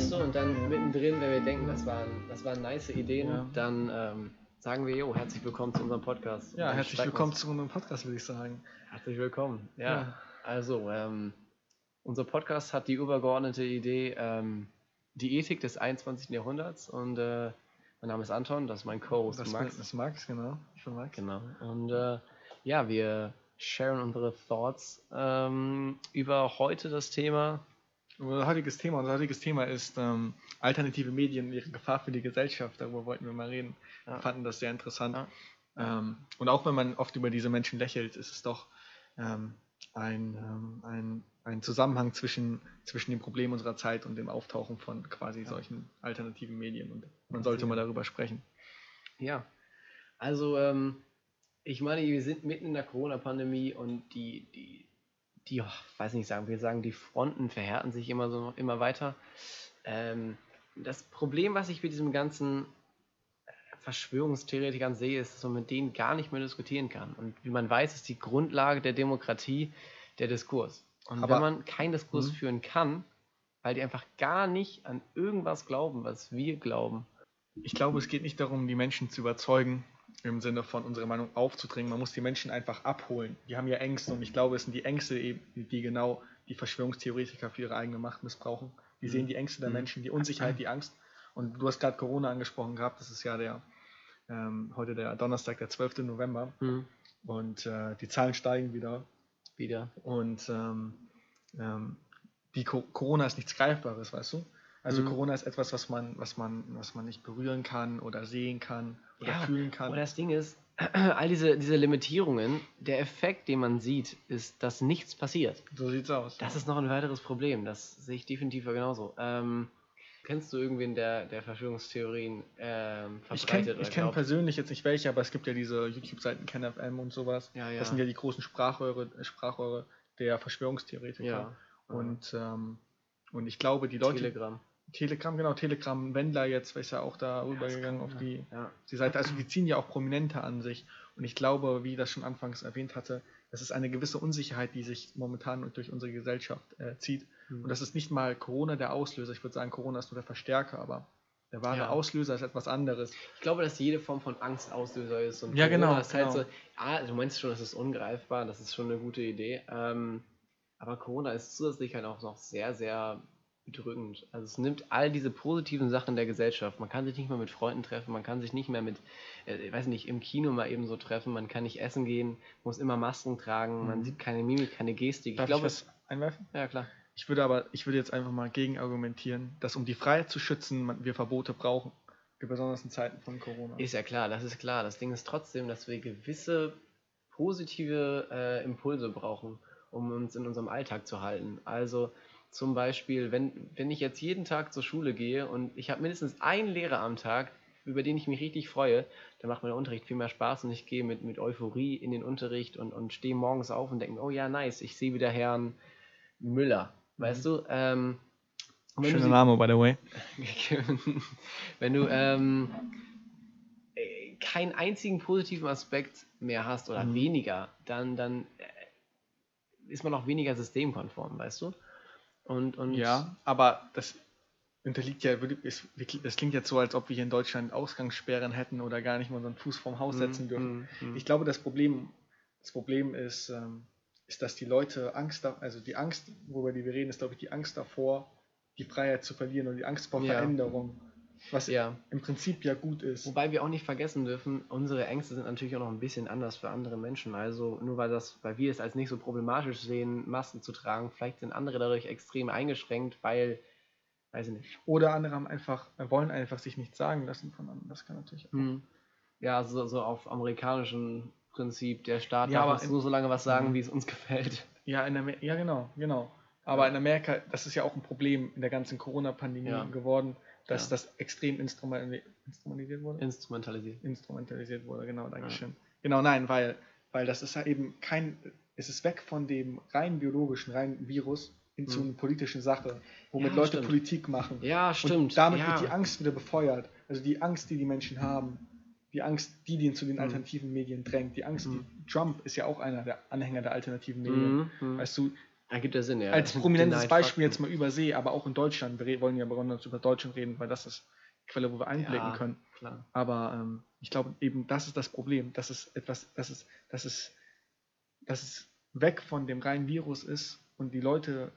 weißt du, und dann mittendrin, wenn wir denken, das waren, das waren nice Ideen, Ja. dann ähm, sagen wir, jo, herzlich willkommen zu unserem Podcast. Ja, herzlich willkommen uns- zu unserem Podcast, würde ich sagen. Herzlich willkommen. Ja, Ja. also, ähm, unser Podcast hat die übergeordnete Idee, ähm, die Ethik des 21. Jahrhunderts und äh, mein Name ist Anton, das ist mein Co-Host Das, Max. das ist Max, genau. Ich bin Max. Genau. Und äh, ja, wir sharen unsere Thoughts ähm, über heute das Thema. Unser heutiges Thema, unser heutiges Thema ist ähm, alternative Medien und ihre Gefahr für die Gesellschaft. Darüber wollten wir mal reden. Ja. Wir fanden das sehr interessant. Ja. Ähm, und auch wenn man oft über diese Menschen lächelt, ist es doch ähm, ein, ähm, ein, ein Zusammenhang zwischen, zwischen dem Problem unserer Zeit und dem Auftauchen von quasi solchen alternativen Medien. Und man sollte mal darüber sprechen. Ja, also ähm, ich meine, wir sind mitten in der Corona-Pandemie und die, die, die, weiß nicht sagen, wir sagen, die Fronten verhärten sich immer so immer weiter. Ähm, das Problem, was ich mit diesem ganzen äh, Verschwörungstheoretikern sehe, ist, dass man mit denen gar nicht mehr diskutieren kann. Und wie man weiß, ist die Grundlage der Demokratie der Diskurs. Und Aber- wenn man keinen Diskurs Mhm. führen kann, weil die einfach gar nicht an irgendwas glauben, was wir glauben, Ich glaube, es geht nicht darum, die Menschen zu überzeugen, im Sinne von unserer Meinung aufzudringen. Man muss die Menschen einfach abholen. Die haben ja Ängste und ich glaube, es sind die Ängste, eben, die genau die Verschwörungstheoretiker für ihre eigene Macht missbrauchen. Die Mhm. sehen die Ängste der Mhm. Menschen, die Unsicherheit, die Angst. Und du hast gerade Corona angesprochen gehabt. Das ist ja der ähm, heute der Donnerstag, der 12. November. Und äh, die Zahlen steigen wieder. wieder. Und ähm, ähm, die Co Corona ist nichts Greifbares, weißt du? Also Mhm. Corona ist etwas, was man, was man, was man nicht berühren kann oder sehen kann oder Ja, fühlen kann. Und das Ding ist, all diese, diese Limitierungen, der Effekt, den man sieht, ist, dass nichts passiert. so sieht's aus. Das ist noch ein weiteres Problem. Das sehe ich definitiv genauso. Ähm, kennst du irgendwen, der, der Verschwörungstheorien ähm, ich verbreitet kenne ich kenn glaubt? persönlich jetzt nicht welche, aber es gibt ja diese YouTube-Seiten KenFM und sowas. Ja, ja. Das sind ja die großen Sprachrohre, Sprachrohre der Verschwörungstheoretiker. Und, ähm, und ich glaube, die Leute. Telegram. Telegram, genau, Telegram, Wendler jetzt, ist ja auch da rübergegangen auf die, Ja. die Seite. Also die ziehen ja auch Prominente an sich. Und ich glaube, wie ich das schon anfangs erwähnt hatte, das ist eine gewisse Unsicherheit, die sich momentan durch unsere Gesellschaft äh, zieht. Mhm. Und das ist nicht mal Corona der Auslöser. Ich würde sagen, Corona ist nur der Verstärker, aber der wahre Ja. Auslöser ist etwas anderes. Ich glaube, dass jede Form von Angst Auslöser ist. Und Ja, Corona genau, Ist halt genau. so, ah, du meinst schon, das ist ungreifbar, das ist schon eine gute Idee. Ähm, aber Corona ist zusätzlich halt auch noch sehr, sehr bedrückend. Also es nimmt all diese positiven Sachen der Gesellschaft. Man kann sich nicht mehr mit Freunden treffen, man kann sich nicht mehr mit, äh, ich weiß nicht, im Kino mal eben so treffen, man kann nicht essen gehen, muss immer Masken tragen, man Mhm. sieht keine Mimik, keine Gestik. Darf ich glaube, was einwerfen? ja klar. Ich würde aber, ich würde jetzt einfach mal gegen argumentieren, dass um die Freiheit zu schützen, man, wir Verbote brauchen. Besonders in Zeiten von Corona. Ist ja klar, das ist klar. Das Ding ist trotzdem, dass wir gewisse positive äh, Impulse brauchen, um uns in unserem Alltag zu halten. Also zum Beispiel, wenn, wenn ich jetzt jeden Tag zur Schule gehe und ich habe mindestens einen Lehrer am Tag, über den ich mich richtig freue, dann macht mir der Unterricht viel mehr Spaß und ich gehe mit, mit Euphorie in den Unterricht und, und stehe morgens auf und denke, mir, oh ja, nice, ich sehe wieder Herrn Müller. Weißt du? Ähm, Schöner Name, by the way. wenn du ähm, äh, keinen einzigen positiven Aspekt mehr hast oder Mhm. weniger, dann, dann äh, ist man auch weniger systemkonform, weißt du? Und, und Ja, aber das unterliegt ja, es klingt jetzt so, als ob wir hier in Deutschland Ausgangssperren hätten oder gar nicht mal unseren Fuß vom Haus setzen dürfen. Mm, mm, Ich glaube, das Problem, das Problem ist, ähm, ist, dass die Leute Angst, da- also die Angst, worüber die wir reden, ist, glaube ich, die Angst davor, die Freiheit zu verlieren und die Angst vor Ja. Veränderung, was ja. im Prinzip ja gut ist. Wobei wir auch nicht vergessen dürfen, unsere Ängste sind natürlich auch noch ein bisschen anders für andere Menschen. Also nur weil das, weil wir es als nicht so problematisch sehen, Masken zu tragen, vielleicht sind andere dadurch extrem eingeschränkt, weil, weiß ich nicht. Oder andere haben einfach, wollen einfach sich nichts sagen lassen von anderen. Das kann natürlich auch. Hm. Ja, so, so auf amerikanischem Prinzip, der Staat Ja, darf uns nur so lange was sagen, Mhm. wie es uns gefällt. Ja, in Amer ja, genau, genau. Aber in Amerika, das ist ja auch ein Problem in der ganzen Corona-Pandemie Ja. geworden, dass Ja. das extrem instrumentali- instrumentalisiert wurde. Instrumentalisiert. instrumentalisiert wurde, genau, Dankeschön. Genau, nein, weil, weil das ist ja eben kein, es ist weg von dem rein biologischen, rein Virus hin zu Hm. einer politischen Sache, womit Ja, Leute stimmt. Politik machen. Ja, stimmt. Und damit ja. wird die Angst wieder befeuert. Also die Angst, die die Menschen haben, die Angst, die die zu den Mhm. alternativen Medien drängt, die Angst, Mhm. die Trump ist ja auch einer der Anhänger der alternativen Medien. Mhm. Weißt du, Ergibt ja Sinn, ja. als prominentes Beispiel jetzt mal übersehe, aber auch in Deutschland. Wir wollen ja besonders über Deutschland reden, weil das ist die Quelle, wo wir einblicken Ja. können. Klar. Aber ähm, ich glaube eben, das ist das Problem, dass es etwas, dass es, dass es, dass es weg von dem reinen Virus ist und die Leute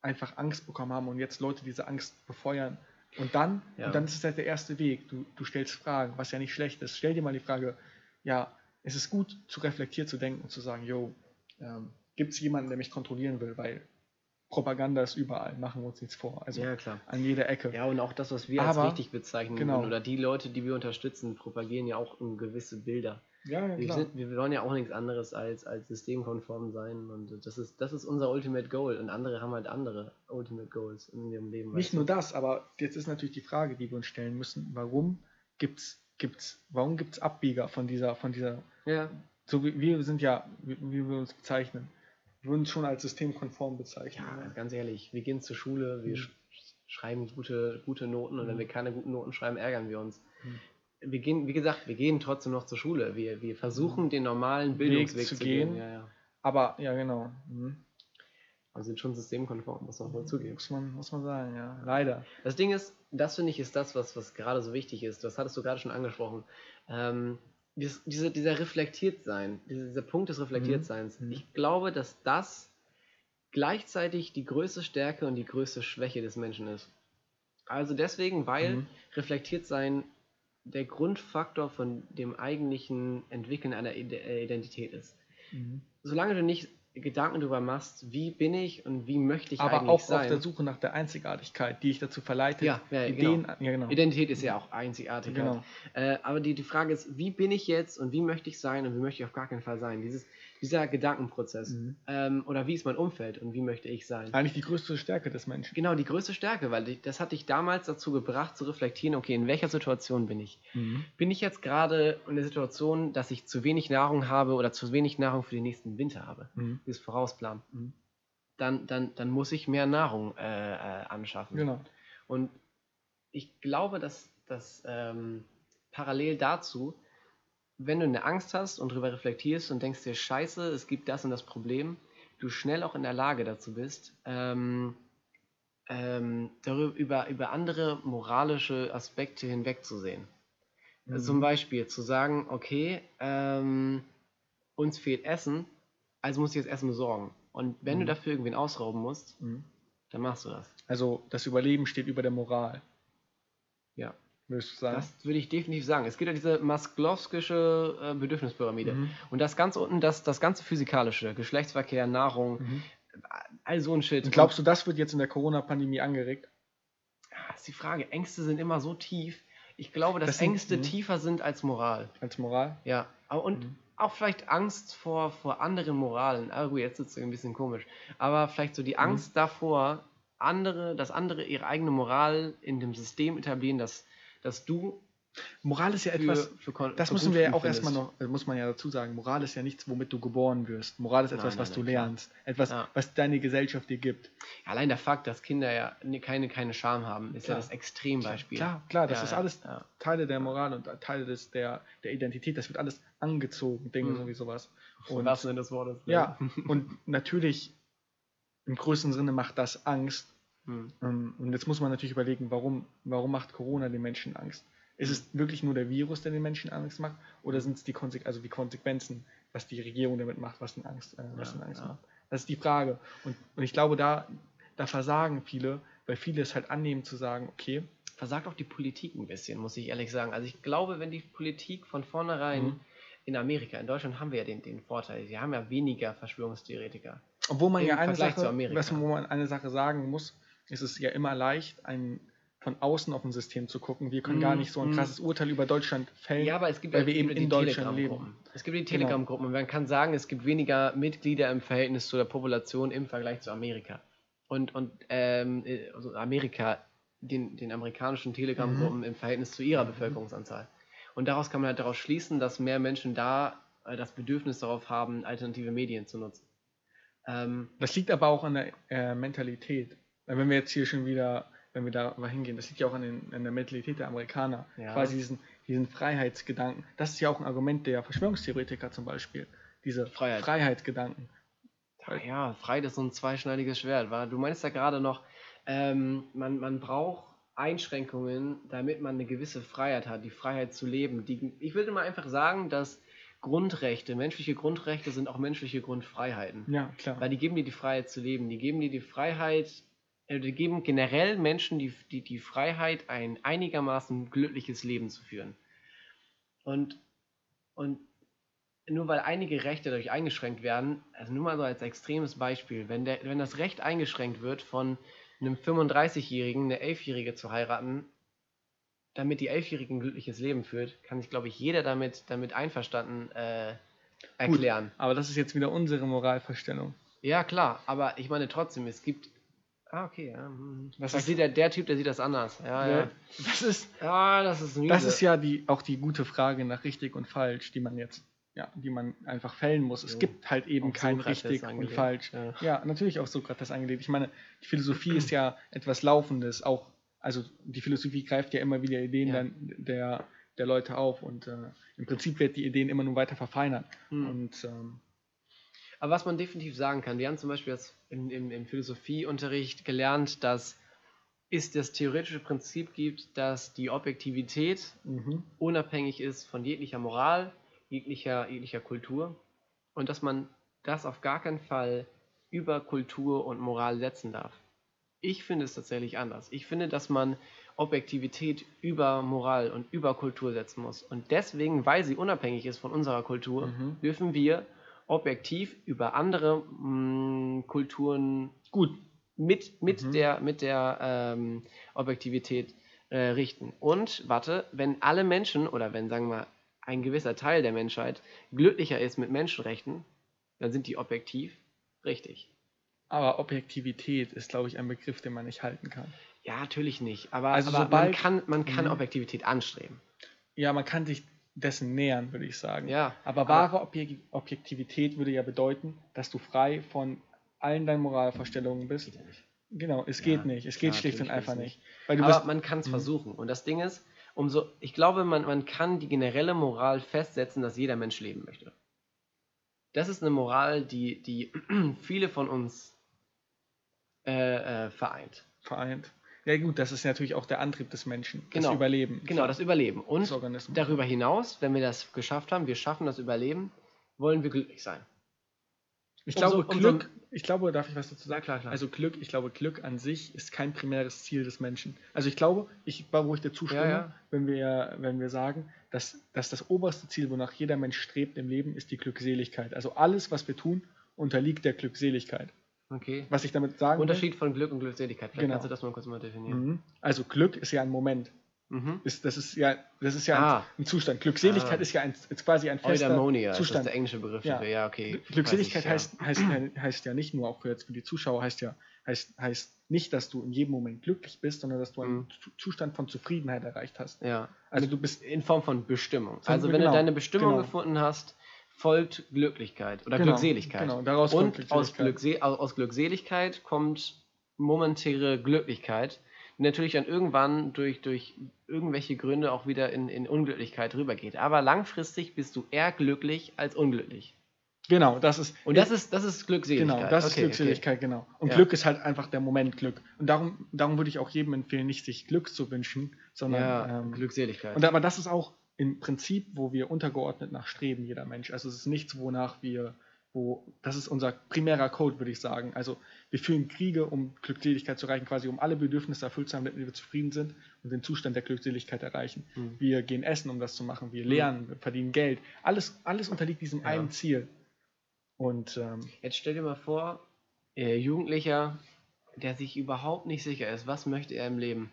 einfach Angst bekommen haben und jetzt Leute diese Angst befeuern. Und dann, Ja. und dann ist es halt der erste Weg. Du, du stellst Fragen, was ja nicht schlecht ist. Stell dir mal die Frage, ja, es ist gut, zu reflektiert zu denken und zu sagen, yo, ähm, gibt es jemanden, der mich kontrollieren will, weil Propaganda ist überall, machen wir uns nichts vor. Also ja, klar. an jeder Ecke. Ja, und auch das, was wir als Aber- richtig bezeichnen genau. würden, oder die Leute, die wir unterstützen, propagieren ja auch gewisse Bilder. Ja, ja, Wir, sind, wir wollen ja auch nichts anderes als, als systemkonform sein und das ist, das ist unser Ultimate Goal und andere haben halt andere Ultimate Goals in ihrem Leben. Nicht nur das, aber jetzt ist natürlich die Frage, die wir uns stellen müssen, warum gibt's, gibt's, warum gibt's Abbieger von dieser, von dieser, Ja, so wie wir sind ja, wie, wie wir uns bezeichnen, würden uns schon als systemkonform ja, bezeichnen. also ganz ehrlich, wir gehen zur Schule, wir sch schreiben gute, gute Noten und wenn Mhm. wir keine guten Noten schreiben, ärgern wir uns. Mhm. Wir gehen, wie gesagt, wir gehen trotzdem noch zur Schule. Wir, wir versuchen den normalen Weg Bildungsweg zu zu, gehen. gehen. Ja, ja. Aber, ja genau, mhm. Wir sind schon systemkonform, muss man wohl zugeben. muss, man, muss man sagen, ja, leider. Das Ding ist, das finde ich ist das, was, was gerade so wichtig ist. Das hattest du gerade schon angesprochen. Ähm, dieses, diese, dieser Reflektiertsein, dieser, dieser Punkt des Reflektiertseins. Mhm. Ich glaube, dass das gleichzeitig die größte Stärke und die größte Schwäche des Menschen ist. Also deswegen, weil Mhm. reflektiert sein der Grundfaktor von dem eigentlichen Entwickeln einer äh, Identität ist. Mhm. Solange du nicht Gedanken darüber machst, wie bin ich und wie möchte ich Aber eigentlich auch sein. auf der Suche nach der Einzigartigkeit, die ich dazu verleitet, Ja, ja, Ideen, ja genau. Identität ist ja auch einzigartig. Genau. Äh, aber die, die Frage ist, wie bin ich jetzt und wie möchte ich sein und wie möchte ich auf gar keinen Fall sein? Dieses, dieser Gedankenprozess. Mhm. Ähm, oder wie ist mein Umfeld und wie möchte ich sein? Eigentlich die größte Stärke des Menschen. Genau, die größte Stärke, weil die, das hat dich damals dazu gebracht, zu reflektieren, okay, in welcher Situation bin ich? Mhm. Bin ich jetzt gerade in der Situation, dass ich zu wenig Nahrung habe oder zu wenig Nahrung für den nächsten Winter habe? Mhm. Dieses Vorausplan. Mhm. Dann, dann, dann muss ich mehr Nahrung äh, äh, anschaffen. Genau. Und ich glaube, dass, dass ähm, parallel dazu, wenn du eine Angst hast und darüber reflektierst und denkst dir, scheiße, es gibt das und das Problem, du schnell auch in der Lage dazu bist, ähm, ähm, darüber, über, über andere moralische Aspekte hinwegzusehen. Mhm. Zum Beispiel zu sagen, okay, ähm, uns fehlt Essen, also muss ich jetzt Essen besorgen. Und wenn du Mhm. dafür irgendwen ausrauben musst, Mhm. dann machst du das. Also das Überleben steht über der Moral, Ja. würdest du sagen? Das würde ich definitiv sagen. Es gibt ja diese Masklowskische äh, Bedürfnispyramide. Mhm. Und das ganz unten, das, das ganze Physikalische, Geschlechtsverkehr, Nahrung, Mhm. all so ein Shit. Und glaubst du, das wird jetzt in der Corona-Pandemie angeregt? Das ist die Frage. Ängste sind immer so tief. Ich glaube, dass Das sind- Ängste mhm. tiefer sind als Moral. Als Moral? Ja. Aber Und Mhm. Auch vielleicht Angst vor, vor anderen Moralen. Ah, gut, jetzt ist es ein bisschen komisch. Aber vielleicht so Mhm. die Angst davor, andere, dass andere ihre eigene Moral in dem System etablieren, dass, dass du Moral ist ja für, etwas, für kon- das für müssen wir ja auch findest. erstmal noch, äh, muss man ja dazu sagen, Moral ist ja nichts, womit du geboren wirst. Moral ist Nein, etwas, nein, was du nein, klar. lernst. Etwas, Ja. was deine Gesellschaft dir gibt. Allein der Fakt, dass Kinder ja ne- keine, keine Scham haben, ist Klar. ja das Extrembeispiel. Klar, klar, das Ja, ist ja, alles ja. Teile der Moral und Teile des, der, der Identität. Das wird alles angezogen, Dinge Mhm. so wie sowas. Und was denn des Wortes? ne? ja, und natürlich im größten Sinne macht das Angst. Hm. Ähm, Und jetzt muss man natürlich überlegen, warum, warum macht Corona den Menschen Angst? Ist es wirklich nur der Virus, der den Menschen Angst macht? Oder sind es die, Konse also die Konsequenzen, was die Regierung damit macht, was den Angst, äh, was Ja, den Angst ja. macht? Das ist die Frage. Und, und ich glaube, da, da versagen viele, weil viele es halt annehmen zu sagen, okay, Versagt auch die Politik ein bisschen, muss ich ehrlich sagen. Also ich glaube, wenn die Politik von vornherein Mhm. in Amerika, in Deutschland haben wir ja den, den Vorteil, wir haben ja weniger Verschwörungstheoretiker. obwohl man ja eine Vergleich zu Sache, Amerika. was, wo man eine Sache sagen muss, ist es ja immer leicht, ein, von außen auf ein System zu gucken. Wir können Mhm, gar nicht so ein mhm. krasses Urteil über Deutschland fällen. Ja, aber es gibt weil wir eben in Deutschland Telegram-Gruppen. Es gibt die Genau. Telegram-Gruppen und man kann sagen, es gibt weniger Mitglieder im Verhältnis zu der Population im Vergleich zu Amerika. Und, und ähm, äh, also Amerika, den, den amerikanischen Telegram-Gruppen Mhm. im Verhältnis zu ihrer Bevölkerungsanzahl. Und daraus kann man halt daraus schließen, dass mehr Menschen da äh, das Bedürfnis darauf haben, alternative Medien zu nutzen. Ähm, Das liegt aber auch an der äh, Mentalität. Wenn wir jetzt hier schon wieder, wenn wir da mal hingehen, das liegt ja auch an, den, an der Mentalität der Amerikaner. Ja. Quasi diesen, diesen Freiheitsgedanken. Das ist ja auch ein Argument der Verschwörungstheoretiker zum Beispiel. Diese Freiheit. Freiheitsgedanken. Ja, Freiheit ist so ein zweischneidiges Schwert. War? Du meinst ja gerade noch, ähm, man, man braucht Einschränkungen, damit man eine gewisse Freiheit hat, die Freiheit zu leben. Die, ich würde mal einfach sagen, dass Grundrechte, menschliche Grundrechte sind auch menschliche Grundfreiheiten. Ja, klar. Weil die geben dir die Freiheit zu leben. Die geben dir die Freiheit, äh, geben generell Menschen die, die, die Freiheit, ein einigermaßen glückliches Leben zu führen. Und, und nur weil einige Rechte dadurch eingeschränkt werden, also nur mal so als extremes Beispiel, wenn, der, wenn das Recht eingeschränkt wird von einem 35-Jährigen eine Elfjährige zu heiraten, damit die Elfjährige ein glückliches Leben führt, kann sich, glaube ich, jeder damit, damit einverstanden äh, erklären. Gut, aber das ist jetzt wieder unsere Moralvorstellung. Ja, klar, aber ich meine trotzdem, es gibt. Ah, okay, ja. Hm. Das ist, sieht der, der Typ, der sieht das anders. Ja, ja. Das ist, ja, das ist, das ist ja die, auch die gute Frage nach richtig und falsch, die man jetzt ja, die man einfach fällen muss. Es ja. gibt halt eben auf kein Sokrates richtig angelegt. und falsch. Ja. ja. natürlich auf Sokrates angelegt. Ich meine, die Philosophie ist ja etwas Laufendes. Auch, also die Philosophie greift ja immer wieder Ideen ja. der, der Leute auf und äh, im Prinzip wird die Ideen immer nur weiter verfeinern. Hm. Und, ähm, Aber was man definitiv sagen kann, wir haben zum Beispiel jetzt im, im, im Philosophieunterricht gelernt, dass es das theoretische Prinzip gibt, dass die Objektivität mhm. unabhängig ist von jeglicher Moral, jeglicher, jeglicher Kultur und dass man das auf gar keinen Fall über Kultur und Moral setzen darf. Ich finde es tatsächlich anders. Ich finde, dass man Objektivität über Moral und über Kultur setzen muss. Und deswegen, weil sie unabhängig ist von unserer Kultur, mhm. dürfen wir objektiv über andere mh, mm, Kulturen gut mit, mit mhm. der, mit der ähm, Objektivität äh, richten. Und warte, wenn alle Menschen oder wenn, sagen wir mal, ein gewisser Teil der Menschheit glücklicher ist mit Menschenrechten, dann sind die objektiv richtig. Aber Objektivität ist, glaube ich, ein Begriff, den man nicht halten kann. Ja, natürlich nicht. Aber, also aber sobald, man kann, man kann mhm. Objektivität anstreben. Ja, man kann sich dessen nähern, würde ich sagen. Ja, aber wahre Objektivität würde ja bedeuten, dass du frei von allen deinen Moralvorstellungen bist. Geht ja nicht. Genau, es ja, geht nicht. Es geht schlicht und einfach nicht. Weil du aber bist, man kann es mhm. versuchen. Und das Ding ist, umso, ich glaube, man, man kann die generelle Moral festsetzen, dass jeder Mensch leben möchte. Das ist eine Moral, die, die viele von uns äh, äh, vereint. Vereint. Ja gut, das ist natürlich auch der Antrieb des Menschen, genau. das Überleben. Genau, das Überleben. Und darüber hinaus, wenn wir das geschafft haben, wir schaffen das Überleben, wollen wir glücklich sein. Ich glaube, umso, Glück, ich glaube, darf ich was dazu sagen? Klar, klar. Also Glück, ich glaube, Glück an sich ist kein primäres Ziel des Menschen. Also ich glaube, ich, wo ich dir zustimme, ja, ja. wenn wir, wenn wir sagen, dass, dass das oberste Ziel, wonach jeder Mensch strebt im Leben, ist die Glückseligkeit. Also alles, was wir tun, unterliegt der Glückseligkeit. Okay. Was ich damit sagen Unterschied will, von Glück und Glückseligkeit. Vielleicht genau. kannst du das mal kurz mal definieren. Mhm. Also Glück ist ja ein Moment. Mhm. Ist, das ist ja, das ist ja ah. ein, ein, Zustand. Glückseligkeit ah. ist ja ein, ist quasi ein fester Eudaimonia, Zustand. Das ist der englische Begriff. Ja, ja okay. Glückseligkeit heißt, ja. Heißt, heißt ja nicht nur, auch für, jetzt für die Zuschauer, heißt ja heißt, heißt nicht, dass du in jedem Moment glücklich bist, sondern dass du einen mhm. Zustand von Zufriedenheit erreicht hast. Ja. Also du bist in Form von Bestimmung. Also wenn genau, du deine Bestimmung genau. gefunden hast, folgt Glücklichkeit oder genau, Glückseligkeit. Genau, daraus Und Glückseligkeit. Aus, Glückse aus Glückseligkeit kommt momentäre Glücklichkeit natürlich dann irgendwann durch, durch irgendwelche Gründe auch wieder in, in Unglücklichkeit rübergeht. Aber langfristig bist du eher glücklich als unglücklich. Genau, das ist. Und das ist, das ist Glückseligkeit. Genau, das okay, ist Glückseligkeit, okay. genau. Und ja. Glück ist halt einfach der Moment Glück. Und darum, darum würde ich auch jedem empfehlen, nicht sich Glück zu wünschen, sondern ja, ähm, Glückseligkeit. Und aber das ist auch im Prinzip, wo wir untergeordnet nach streben, jeder Mensch. Also es ist nichts, wonach wir wo das ist unser primärer Code, würde ich sagen. Also wir führen Kriege, um Glückseligkeit zu erreichen, quasi um alle Bedürfnisse erfüllt zu haben, damit wir zufrieden sind und den Zustand der Glückseligkeit erreichen. Mhm. Wir gehen essen, um das zu machen. Wir lernen, wir verdienen Geld. Alles, alles unterliegt diesem ja. einen Ziel. Und ähm, jetzt stell dir mal vor, äh, Jugendlicher, der sich überhaupt nicht sicher ist, was möchte er im Leben?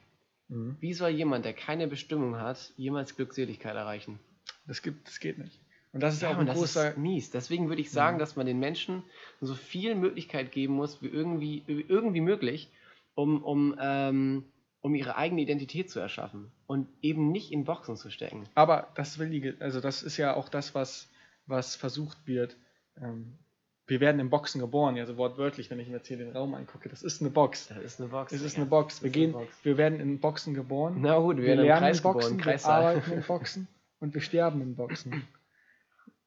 Mhm. Wie soll jemand, der keine Bestimmung hat, jemals Glückseligkeit erreichen? Das gibt, das geht nicht. Und das ist ja, auch ein das großer. Ist mies. Deswegen würde ich sagen, ja. dass man den Menschen so viel Möglichkeit geben muss, wie irgendwie, irgendwie möglich, um, um, ähm, um ihre eigene Identität zu erschaffen und eben nicht in Boxen zu stecken. Aber das will die, also das ist ja auch das, was, was versucht wird. Ähm, wir werden in Boxen geboren, also wortwörtlich, wenn ich mir jetzt hier den Raum angucke. Das ist eine Box. Das ist eine Box. Es ist eine Box. Wir, gehen, Box. wir werden in Boxen geboren. Na gut, wir, wir werden lernen in Boxen, geboren, wir arbeiten in Boxen und wir sterben in Boxen.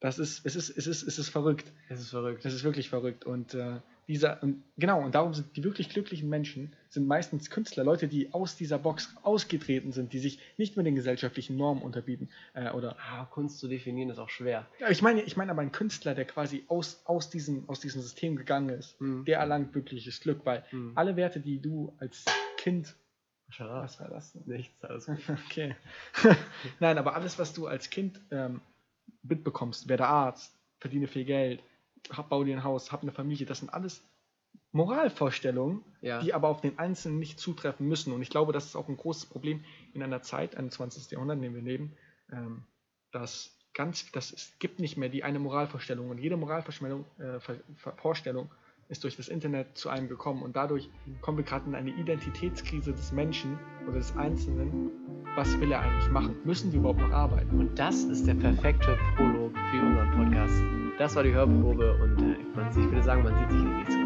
Das ist, es ist, es ist, es ist verrückt. Es ist verrückt. Es ist wirklich verrückt. Und äh, dieser, genau, und darum sind die wirklich glücklichen Menschen, sind meistens Künstler, Leute, die aus dieser Box ausgetreten sind, die sich nicht mehr den gesellschaftlichen Normen unterbieten. Äh, oder Ah, Kunst zu definieren ist auch schwer. ich meine, ich meine aber ein Künstler, der quasi aus, aus, diesem, aus diesem System gegangen ist, Hm. der erlangt wirkliches Glück, weil Hm. alle Werte, die du als Kind. Schade. Was war das denn? Nichts, alles gut. Okay. Nein, aber alles, was du als Kind ähm, mitbekommst, werde Arzt, verdiene viel Geld, hab, bau dir ein Haus, hab eine Familie, das sind alles Moralvorstellungen, Ja. die aber auf den Einzelnen nicht zutreffen müssen. Und ich glaube, das ist auch ein großes Problem in einer Zeit, 21. Jahrhundert, in dem wir leben, ähm, dass ganz, dass es gibt nicht mehr die eine Moralvorstellung und jede Moralvorstellung äh, Vorstellung ist durch das Internet zu einem gekommen und dadurch kommen wir gerade in eine Identitätskrise des Menschen oder des Einzelnen. Was will er eigentlich machen? Müssen wir überhaupt noch arbeiten? Und das ist der perfekte Prolog für unseren Podcast. Das war die Hörprobe und äh, ich würde sagen, man sieht sich in der nächsten